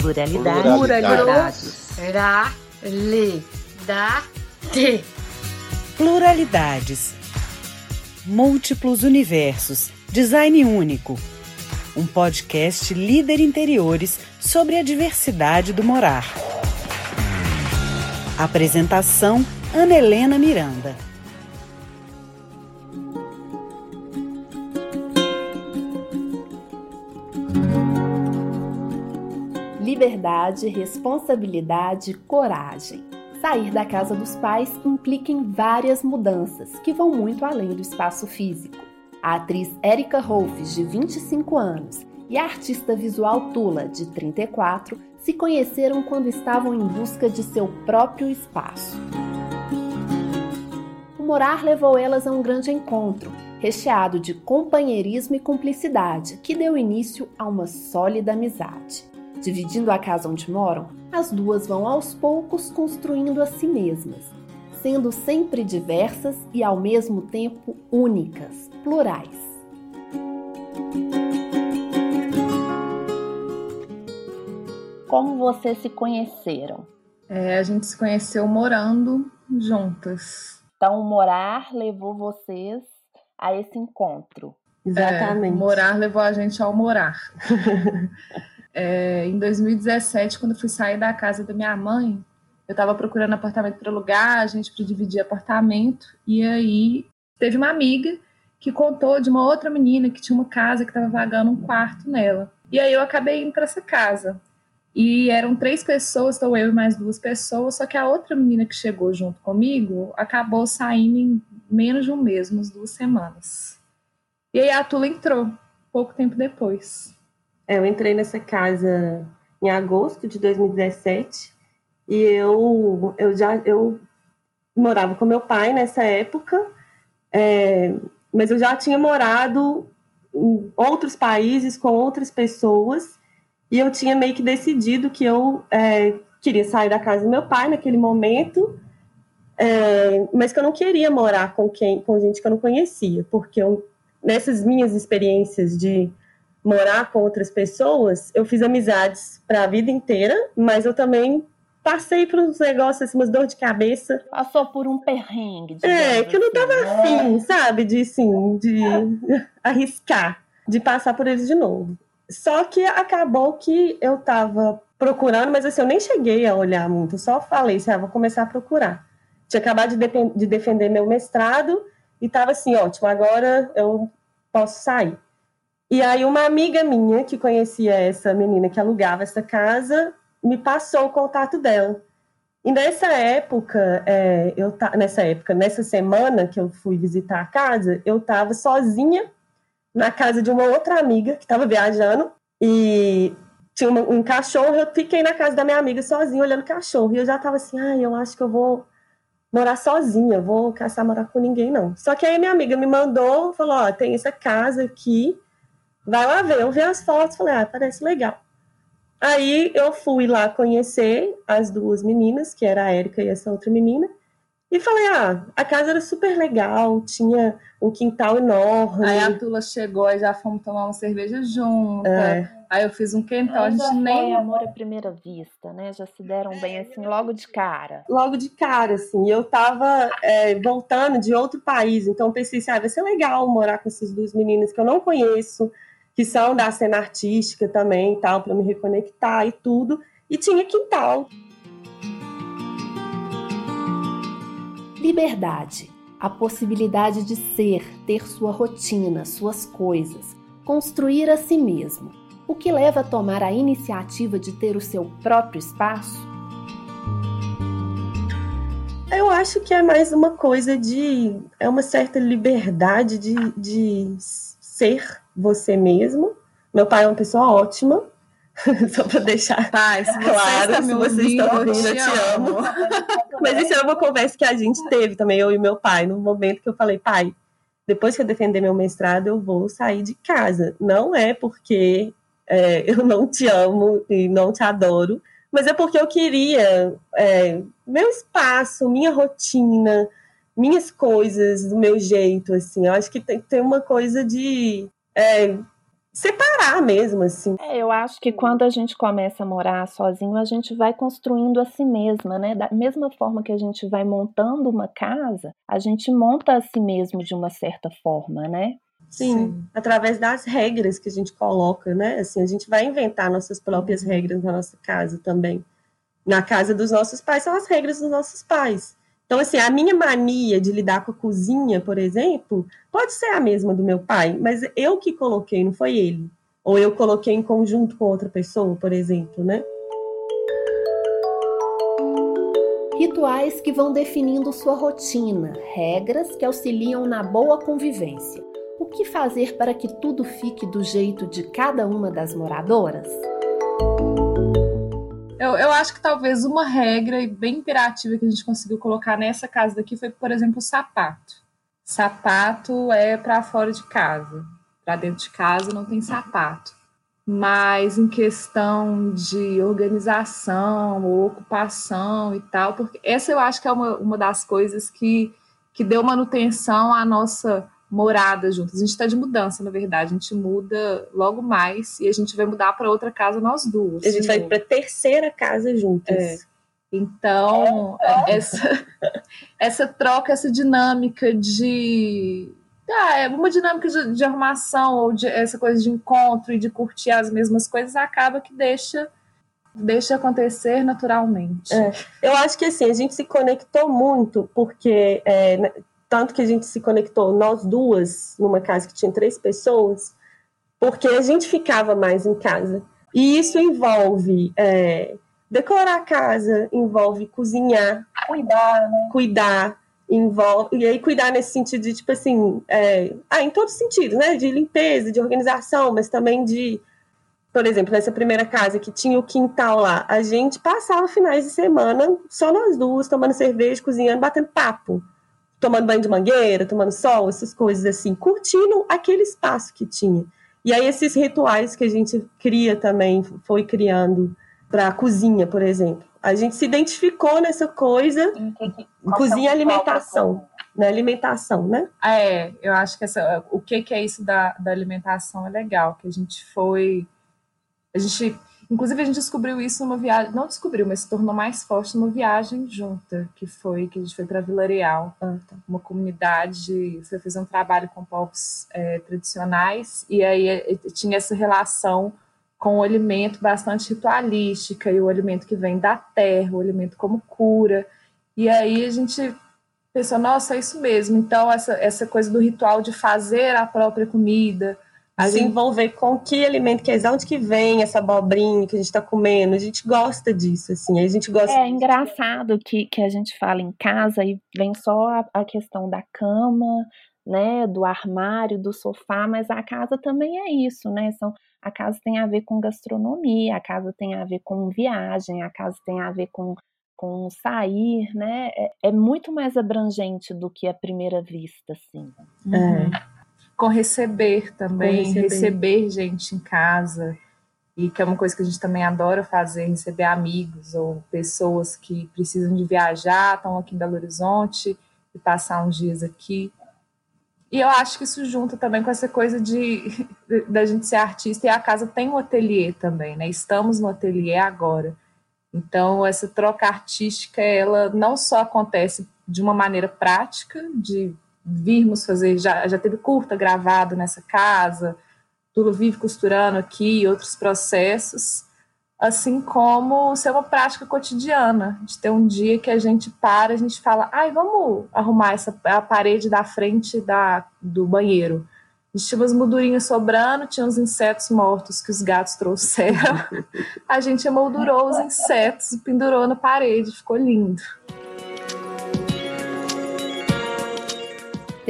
Pluralidade. Pluralidades. Pluralidade. Pluralidades. Múltiplos universos. Design único. Um podcast líder interiores sobre a diversidade do morar. Apresentação: Ana Helena Miranda. Liberdade, responsabilidade, coragem. Sair da casa dos pais implica em várias mudanças que vão muito além do espaço físico. A atriz Erika Rolfes, de 25 anos, e a artista visual Tula, de 34, se conheceram quando estavam em busca de seu próprio espaço. O morar levou elas a um grande encontro, recheado de companheirismo e cumplicidade, que deu início a uma sólida amizade. Dividindo a casa onde moram, as duas vão aos poucos construindo a si mesmas, sendo sempre diversas e ao mesmo tempo únicas, plurais. Como vocês se conheceram? É, a gente se conheceu morando juntas. Então, morar levou vocês a esse encontro. Exatamente. É, morar levou a gente ao morar. É, em 2017, quando fui sair da casa da minha mãe, eu estava procurando apartamento para alugar, a gente para dividir apartamento, e aí teve uma amiga que contou de uma outra menina que tinha uma casa que estava vagando um quarto nela. E aí eu acabei indo para essa casa. E eram três pessoas, então eu e mais duas pessoas, só que a outra menina que chegou junto comigo acabou saindo em menos de um mês, umas duas semanas. E aí a Tula entrou, pouco tempo depois. É, eu entrei nessa casa em agosto de 2017 e eu, eu já eu morava com meu pai nessa época, é, mas eu já tinha morado em outros países com outras pessoas e eu tinha meio que decidido que eu é, queria sair da casa do meu pai naquele momento, é, mas que eu não queria morar com quem, com gente que eu não conhecia, porque eu, nessas minhas experiências de morar com outras pessoas, eu fiz amizades para a vida inteira, mas eu também passei por uns negócios, assim, umas dor de cabeça. Passou por um perrengue. É, que eu não tava assim, afim, né? sabe, de, assim, de arriscar, de passar por eles de novo. Só que acabou que eu tava procurando, mas assim, eu nem cheguei a olhar muito, só falei assim, ah, vou começar a procurar. Tinha acabado de, de, de defender meu mestrado e tava assim, ótimo, agora eu posso sair. E aí uma amiga minha que conhecia essa menina que alugava essa casa me passou o contato dela. E nessa época, é, eu nessa época, nessa semana que eu fui visitar a casa, eu estava sozinha na casa de uma outra amiga que estava viajando e tinha uma, um cachorro. Eu fiquei na casa da minha amiga sozinha olhando o cachorro e eu já estava assim, ah, eu acho que eu vou morar sozinha, vou caçar morar com ninguém não. Só que aí minha amiga me mandou, falou, ó, tem essa casa aqui vai lá ver. Eu vi as fotos, falei, ah, parece legal. Aí eu fui lá conhecer as duas meninas, que era a Érica e essa outra menina, e falei, ah, a casa era super legal, tinha um quintal enorme. Aí a Tula chegou, aí já fomos tomar uma cerveja junto. É. Aí eu fiz um quentão, a gente nem. amor à primeira vista, né? Já se deram bem assim, logo de cara. Logo de cara, assim. Eu tava é, voltando de outro país, então pensei assim, ah, vai ser legal morar com essas duas meninas que eu não conheço que são da cena artística também e tal, para me reconectar e tudo. E tinha quintal. Liberdade. A possibilidade de ser, ter sua rotina, suas coisas, construir a si mesmo. O que leva a tomar a iniciativa de ter o seu próprio espaço? Eu acho que é mais uma coisa de. É uma certa liberdade de, de ser você mesmo. Meu pai é uma pessoa ótima, só para deixar pai, se claro, está se vocês estão ouvindo, eu te amo. Mas isso é uma conversa que a gente teve também, eu e meu pai, no momento que eu falei, pai, depois que eu defender meu mestrado, eu vou sair de casa. Não é porque é, eu não te amo e não te adoro, mas é porque eu queria é, meu espaço, minha rotina, minhas coisas, do meu jeito, assim. Eu acho que tem, tem uma coisa de é, separar mesmo, assim. É, eu acho que quando a gente começa a morar sozinho, a gente vai construindo a si mesma, né? Da mesma forma que a gente vai montando uma casa, a gente monta a si mesmo de uma certa forma, né? Sim, Sim, através das regras que a gente coloca, né? Assim, a gente vai inventar nossas próprias regras na nossa casa também. Na casa dos nossos pais são as regras dos nossos pais. Então, assim, a minha mania de lidar com a cozinha, por exemplo, pode ser a mesma do meu pai, mas eu que coloquei, não foi ele. Ou eu coloquei em conjunto com outra pessoa, por exemplo, né? Rituais que vão definindo sua rotina, regras que auxiliam na boa convivência. O que fazer para que tudo fique do jeito de cada uma das moradoras? Eu, eu acho que talvez uma regra bem imperativa que a gente conseguiu colocar nessa casa daqui foi, por exemplo, o sapato. Sapato é para fora de casa. Para dentro de casa não tem sapato. Mas em questão de organização ocupação e tal, porque essa eu acho que é uma, uma das coisas que, que deu manutenção à nossa morada juntas. A gente está de mudança, na verdade. A gente muda logo mais e a gente vai mudar para outra casa nós duas. A gente vai para terceira casa juntas. É. Então, é. essa, essa troca, essa dinâmica de. Ah, é uma dinâmica de, de arrumação ou de essa coisa de encontro e de curtir as mesmas coisas acaba que deixa deixa acontecer naturalmente. É, eu acho que assim, a gente se conectou muito, porque é, tanto que a gente se conectou, nós duas, numa casa que tinha três pessoas, porque a gente ficava mais em casa. E isso envolve é, decorar a casa, envolve cozinhar, cuidar, né? Cuidar, envolve. E aí, cuidar nesse sentido de, tipo assim, é, ah, em todos os sentidos, né? De limpeza, de organização, mas também de. Por exemplo, nessa primeira casa que tinha o quintal lá, a gente passava finais de semana só nós duas, tomando cerveja, cozinhando, batendo papo tomando banho de mangueira, tomando sol, essas coisas assim, curtindo aquele espaço que tinha. E aí esses rituais que a gente cria também, foi criando para a cozinha, por exemplo. A gente se identificou nessa coisa, cozinha e alimentação. Na né? alimentação, né? É, eu acho que essa, o que, que é isso da, da alimentação é legal, que a gente foi. A gente Inclusive, a gente descobriu isso numa viagem, não descobriu, mas se tornou mais forte numa viagem junta, que foi que a gente foi para Vila Real, ah, tá. uma comunidade, foi fazer um trabalho com povos é, tradicionais, e aí é, tinha essa relação com o alimento bastante ritualística, e o alimento que vem da terra, o alimento como cura. E aí a gente pensou, nossa, é isso mesmo. Então, essa, essa coisa do ritual de fazer a própria comida, a se envolver com que alimento que é, de onde que vem essa abobrinha que a gente está comendo. A gente gosta disso, assim. A gente gosta. É engraçado que, que a gente fala em casa e vem só a, a questão da cama, né, do armário, do sofá, mas a casa também é isso, né? São, a casa tem a ver com gastronomia, a casa tem a ver com viagem, a casa tem a ver com, com sair, né? É, é muito mais abrangente do que a primeira vista, assim. Uhum. Com receber também, receber. receber. gente em casa, e que é uma coisa que a gente também adora fazer, receber amigos ou pessoas que precisam de viajar, estão aqui em Belo Horizonte e passar uns dias aqui. E eu acho que isso junta também com essa coisa de da gente ser artista e a casa tem um ateliê também, né? Estamos no ateliê agora. Então essa troca artística ela não só acontece de uma maneira prática, de virmos fazer, já, já teve curta gravado nessa casa, Tulo vive costurando aqui, outros processos, assim como ser uma prática cotidiana, de ter um dia que a gente para, a gente fala, ai, vamos arrumar essa, a parede da frente da, do banheiro. A gente tinha umas moldurinhas sobrando, tinha uns insetos mortos que os gatos trouxeram. A gente emoldurou os insetos e pendurou na parede, ficou lindo.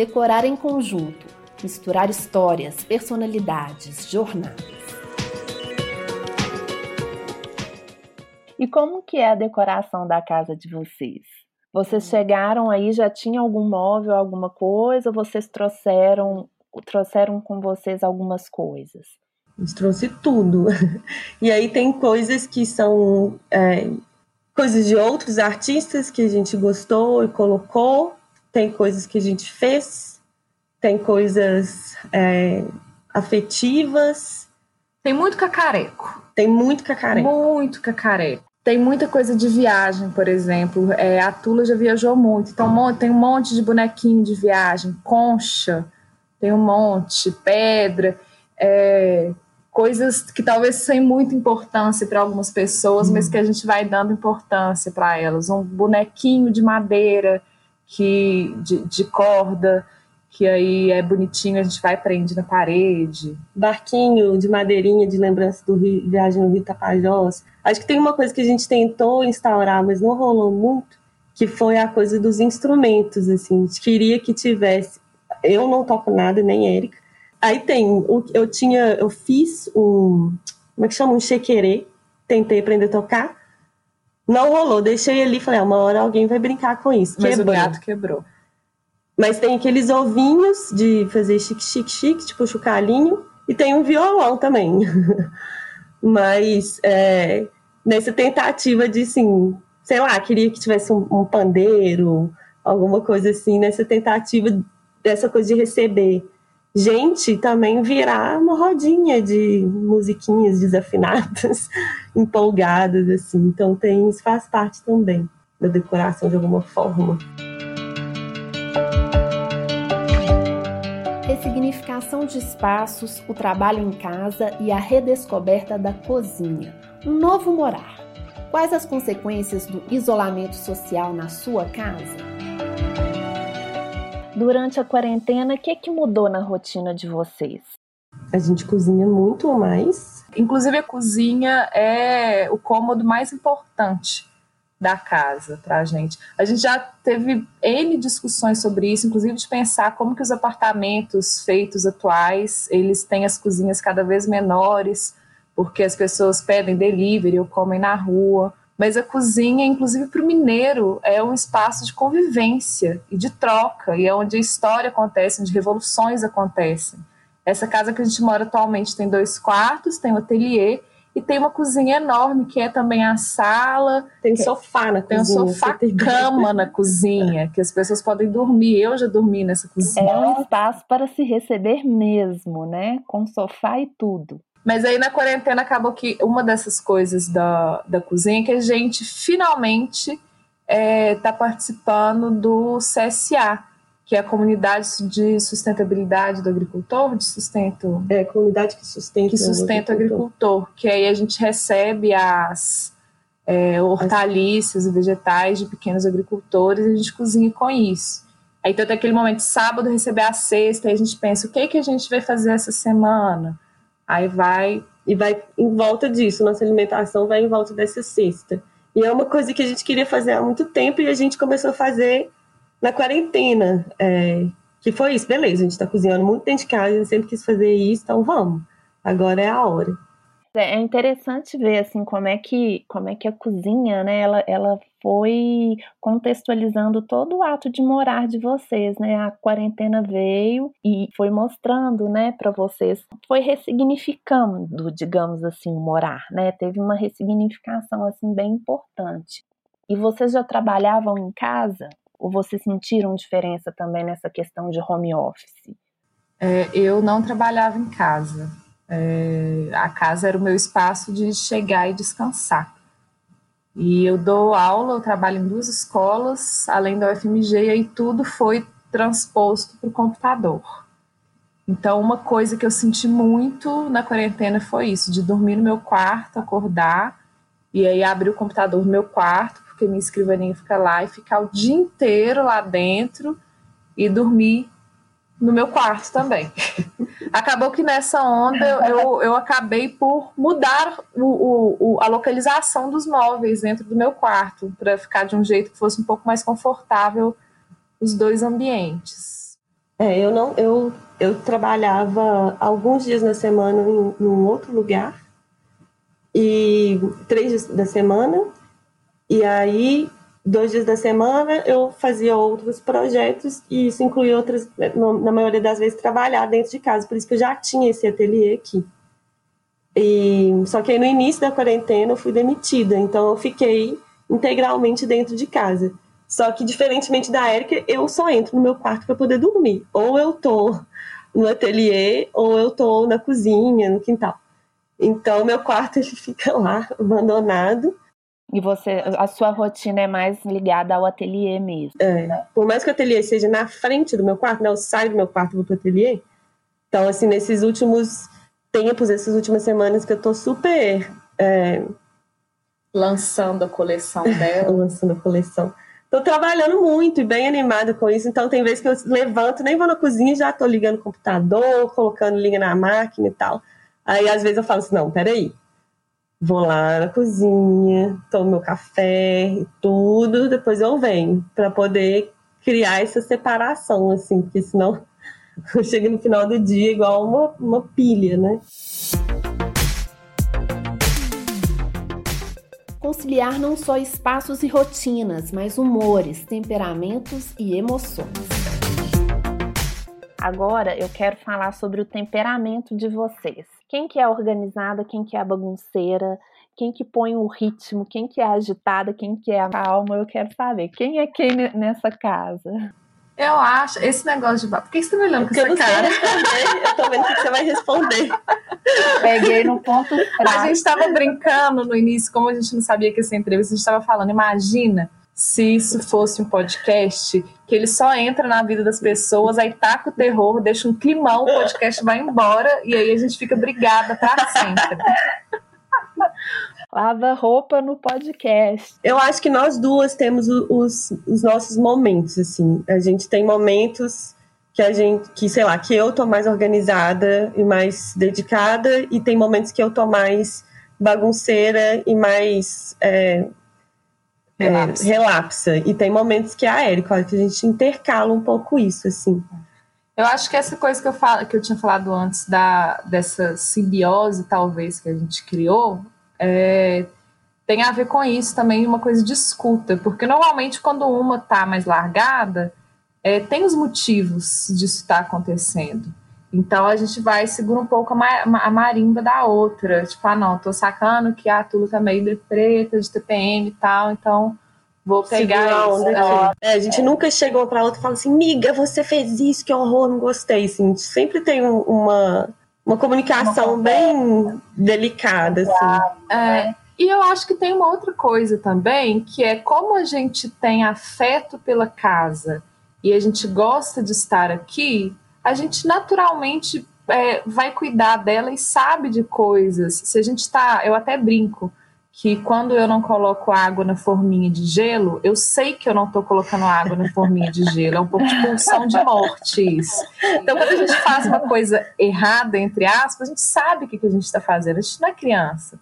Decorar em conjunto, misturar histórias, personalidades, jornadas. E como que é a decoração da casa de vocês? Vocês chegaram aí, já tinha algum móvel, alguma coisa? Ou vocês trouxeram, trouxeram com vocês algumas coisas? Gente trouxe tudo. E aí tem coisas que são é, coisas de outros artistas que a gente gostou e colocou, tem coisas que a gente fez, tem coisas é, afetivas, Tem muito cacareco. Tem muito cacareco. Muito cacareco. Tem muita coisa de viagem, por exemplo. É, a Tula já viajou muito. Então, tem um monte de bonequinho de viagem, concha, tem um monte, pedra. É, coisas que talvez sem muita importância para algumas pessoas, hum. mas que a gente vai dando importância para elas. Um bonequinho de madeira, que de, de, corda, que aí é bonitinho, a gente vai prende na parede. Barquinho de madeirinha de lembrança do Rio, viagem no Rio Tapajós. Acho que tem uma coisa que a gente tentou instaurar, mas não rolou muito, que foi a coisa dos instrumentos, assim. A gente queria que tivesse. Eu não toco nada, nem Érica, Aí tem, eu tinha, eu fiz um, como é que chama? Um chequerê, tentei aprender a tocar, não rolou, deixei ali, falei, ah, uma hora alguém vai brincar com isso. Mas quebrou. o gato quebrou. Mas tem aqueles ovinhos de fazer chique, chique, chique, tipo chocalhinho, e tem um violão também. Mas é, nessa tentativa de, assim, sei lá, queria que tivesse um, um pandeiro, alguma coisa assim, nessa tentativa dessa coisa de receber gente também virar uma rodinha de musiquinhas desafinadas, empolgadas, assim. Então tem, isso faz parte também da decoração de alguma forma. Ressignificação de espaços, o trabalho em casa e a redescoberta da cozinha. Um novo morar. Quais as consequências do isolamento social na sua casa? Durante a quarentena, o que, que mudou na rotina de vocês? A gente cozinha muito mais. Inclusive, a cozinha é o cômodo mais importante da casa para a gente. A gente já teve N discussões sobre isso, inclusive de pensar como que os apartamentos feitos atuais, eles têm as cozinhas cada vez menores, porque as pessoas pedem delivery ou comem na rua. Mas a cozinha, inclusive para o mineiro, é um espaço de convivência e de troca, e é onde a história acontece, onde revoluções acontecem. Essa casa que a gente mora atualmente tem dois quartos, tem um ateliê e tem uma cozinha enorme, que é também a sala. Tem sofá na tem cozinha. Tem um sofá-cama na cozinha, que as pessoas podem dormir. Eu já dormi nessa cozinha. É um espaço para se receber mesmo, né? Com sofá e tudo. Mas aí na quarentena acabou que uma dessas coisas da, da cozinha é que a gente finalmente está é, tá participando do CSA, que é a comunidade de sustentabilidade do agricultor, de sustento. É, comunidade que sustenta, que sustenta o agricultor. agricultor. Que aí a gente recebe as é, hortaliças e vegetais de pequenos agricultores e a gente cozinha com isso. Aí então, até aquele momento, sábado, receber a cesta, e a gente pensa, o que, que a gente vai fazer essa semana? Aí vai e vai em volta disso, nossa alimentação vai em volta dessa cesta. E é uma coisa que a gente queria fazer há muito tempo e a gente começou a fazer na quarentena. É, que foi isso, beleza, a gente está cozinhando muito dentro de casa, a gente sempre quis fazer isso, então vamos. Agora é a hora. É, é interessante ver assim como é que como é que a cozinha, né, ela, ela foi contextualizando todo o ato de morar de vocês, né? A quarentena veio e foi mostrando, né, para vocês, foi ressignificando, digamos assim, morar, né? Teve uma ressignificação assim bem importante. E vocês já trabalhavam em casa? Ou vocês sentiram diferença também nessa questão de home office? É, eu não trabalhava em casa. É, a casa era o meu espaço de chegar e descansar. E eu dou aula, eu trabalho em duas escolas, além da UFMG, e aí tudo foi transposto para o computador. Então, uma coisa que eu senti muito na quarentena foi isso, de dormir no meu quarto, acordar, e aí abrir o computador no meu quarto, porque minha escrivaninha fica lá, e ficar o dia inteiro lá dentro e dormir no meu quarto também. Acabou que nessa onda eu, eu acabei por mudar o, o, a localização dos móveis dentro do meu quarto, para ficar de um jeito que fosse um pouco mais confortável os dois ambientes. É, eu não, eu, eu trabalhava alguns dias na semana em, em um outro lugar e três dias da semana e aí dois dias da semana eu fazia outros projetos e isso incluía outras, na maioria das vezes, trabalhar dentro de casa. Por isso que eu já tinha esse ateliê aqui. E, só que aí no início da quarentena eu fui demitida, então eu fiquei integralmente dentro de casa. Só que, diferentemente da Érica, eu só entro no meu quarto para poder dormir. Ou eu tô no ateliê, ou eu tô na cozinha, no quintal. Então, meu quarto ele fica lá, abandonado. E você, a sua rotina é mais ligada ao ateliê mesmo. É, por mais que o ateliê seja na frente do meu quarto, né, eu saio do meu quarto e vou pro ateliê. Então, assim, nesses últimos tempos, essas últimas semanas que eu tô super é... lançando a coleção dela, lançando a coleção. Tô trabalhando muito e bem animada com isso, então tem vezes que eu levanto, nem vou na cozinha, já tô ligando o computador, colocando linha na máquina e tal. Aí às vezes eu falo assim, não, peraí, vou lá na cozinha, tomo meu café e tudo, depois eu venho para poder criar essa separação, assim, porque senão eu chego no final do dia igual uma, uma pilha, né? Conciliar não só espaços e rotinas, mas humores, temperamentos e emoções. Agora eu quero falar sobre o temperamento de vocês. Quem que é organizada, quem que é bagunceira, quem que põe o ritmo, quem que é agitada, quem que é calma, eu quero saber. Quem é quem nessa casa? Eu acho, esse negócio de. Por que você tá me olhando com essa cara? eu tô vendo que você vai responder. Peguei no ponto fraco. A gente tava brincando no início, como a gente não sabia que essa entrevista, a gente tava falando, imagina se isso fosse um podcast, que ele só entra na vida das pessoas, aí taca o terror, deixa um climão, o podcast vai embora, e aí a gente fica brigada pra sempre. Lava roupa no podcast. Eu acho que nós duas temos os, os nossos momentos, assim. A gente tem momentos que a gente, que sei lá, que eu tô mais organizada e mais dedicada, e tem momentos que eu tô mais bagunceira e mais é, relapsa. É, relapsa. E tem momentos que é a Érica, que a gente intercala um pouco isso, assim. Eu acho que essa coisa que eu, falo, que eu tinha falado antes da, dessa simbiose, talvez, que a gente criou, é, tem a ver com isso também, uma coisa de escuta, porque normalmente quando uma tá mais largada, é, tem os motivos disso estar tá acontecendo. Então a gente vai segura um pouco a, ma a, marimba da outra, tipo, ah não, tô sacando que a Tula tá meio de preta, de TPM e tal, então vou pegar isso. É, a gente é. nunca chegou pra outra e falou assim, miga, você fez isso, que horror, não gostei, assim, sempre tem um, uma uma comunicação uma bem delicada, assim. É, e eu acho que tem uma outra coisa também, que é como a gente tem afeto pela casa e a gente gosta de estar aqui, a gente naturalmente é, vai cuidar dela e sabe de coisas. Se a gente está, eu até brinco, que quando eu não coloco água na forminha de gelo, eu sei que eu não estou colocando água na forminha de gelo. É um pouco de pulsão de morte isso. Então, quando a gente faz uma coisa errada, entre aspas, a gente sabe o que, que a gente está fazendo. A gente não é criança.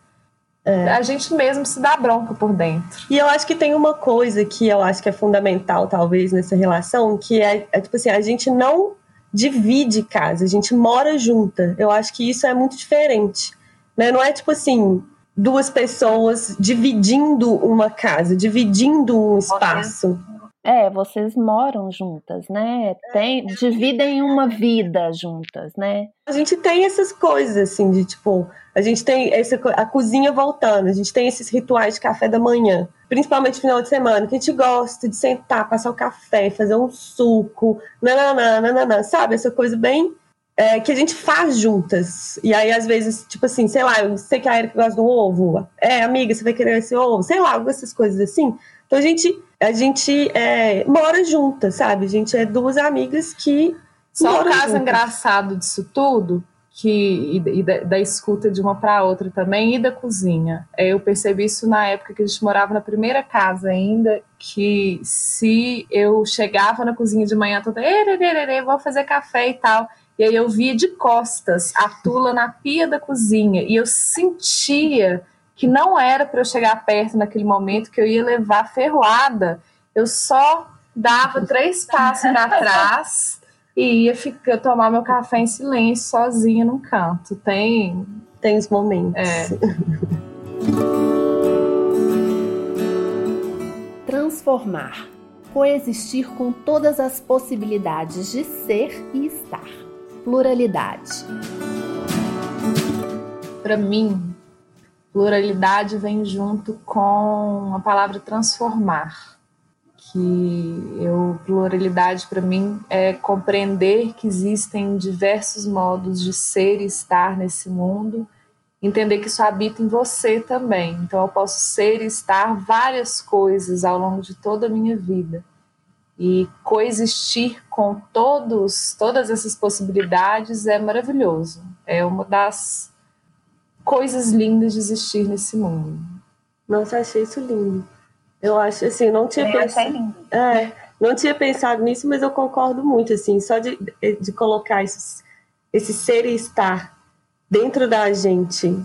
É. A gente mesmo se dá bronca por dentro. E eu acho que tem uma coisa que eu acho que é fundamental, talvez, nessa relação, que é, é tipo assim, a gente não divide casa, a gente mora junta. Eu acho que isso é muito diferente. Né? Não é tipo assim, duas pessoas dividindo uma casa, dividindo um espaço. É, vocês moram juntas, né? Tem, dividem uma vida juntas, né? A gente tem essas coisas, assim, de tipo, a gente tem essa, a cozinha voltando, a gente tem esses rituais de café da manhã, principalmente final de semana, que a gente gosta de sentar, passar o café, fazer um suco, nananã, nananã, sabe? Essa coisa bem é, que a gente faz juntas. E aí, às vezes, tipo assim, sei lá, eu sei que a Erika gosta do ovo. É, amiga, você vai querer esse ovo? Sei lá, essas coisas assim. Então a gente, a gente é, mora juntas, sabe? A gente é duas amigas que. Só um caso juntas. engraçado disso tudo, que e, da, da, escuta de uma para outra também, e da cozinha. É, eu percebi isso na época que a gente morava na primeira casa ainda, que se eu chegava na cozinha de manhã toda, vou fazer café e tal e aí eu via de costas a Tula na pia da cozinha e eu sentia que não era para eu chegar perto naquele momento, que eu ia levar ferroada. Eu só dava três passos para trás e ia ficar, tomar meu café em silêncio, sozinha num canto. Tem. Tem os momentos. É. Transformar. Coexistir com todas as possibilidades de ser e estar pluralidade? Para mim, pluralidade vem junto com a palavra transformar. Que eu pluralidade para mim é compreender que existem diversos modos de ser e estar nesse mundo entender que isso habita em você também. Então eu posso ser e estar várias coisas ao longo de toda a minha vida. E coexistir com todos, todas essas possibilidades é maravilhoso. É uma das coisas lindas de existir nesse mundo. Nossa, achei isso lindo. Eu acho assim, não tinha pensado. É, não tinha pensado nisso, mas eu concordo muito, assim, só de, de colocar isso, esse ser e estar dentro da gente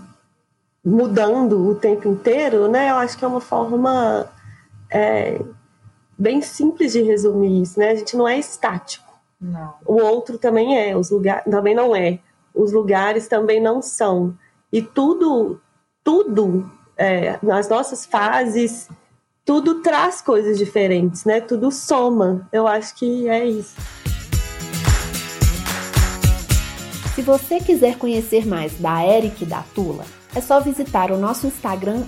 mudando o tempo inteiro, né? Eu acho que é uma forma é, bem simples de resumir isso, né? A gente não é estático. Não. O outro também é, os lugares também não é. Os lugares também não são. E tudo, tudo é, nas nossas fases, tudo traz coisas diferentes, né? Tudo soma. Eu acho que é isso. Se você quiser conhecer mais da Eric da Tula, é só visitar o nosso Instagram,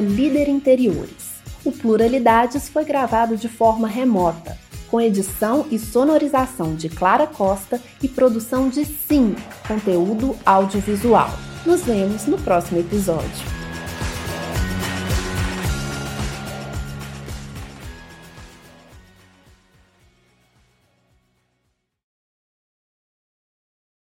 líderinteriores. O Pluralidades foi gravado de forma remota, com edição e sonorização de Clara Costa e produção de Sim, conteúdo audiovisual. Nos vemos no próximo episódio.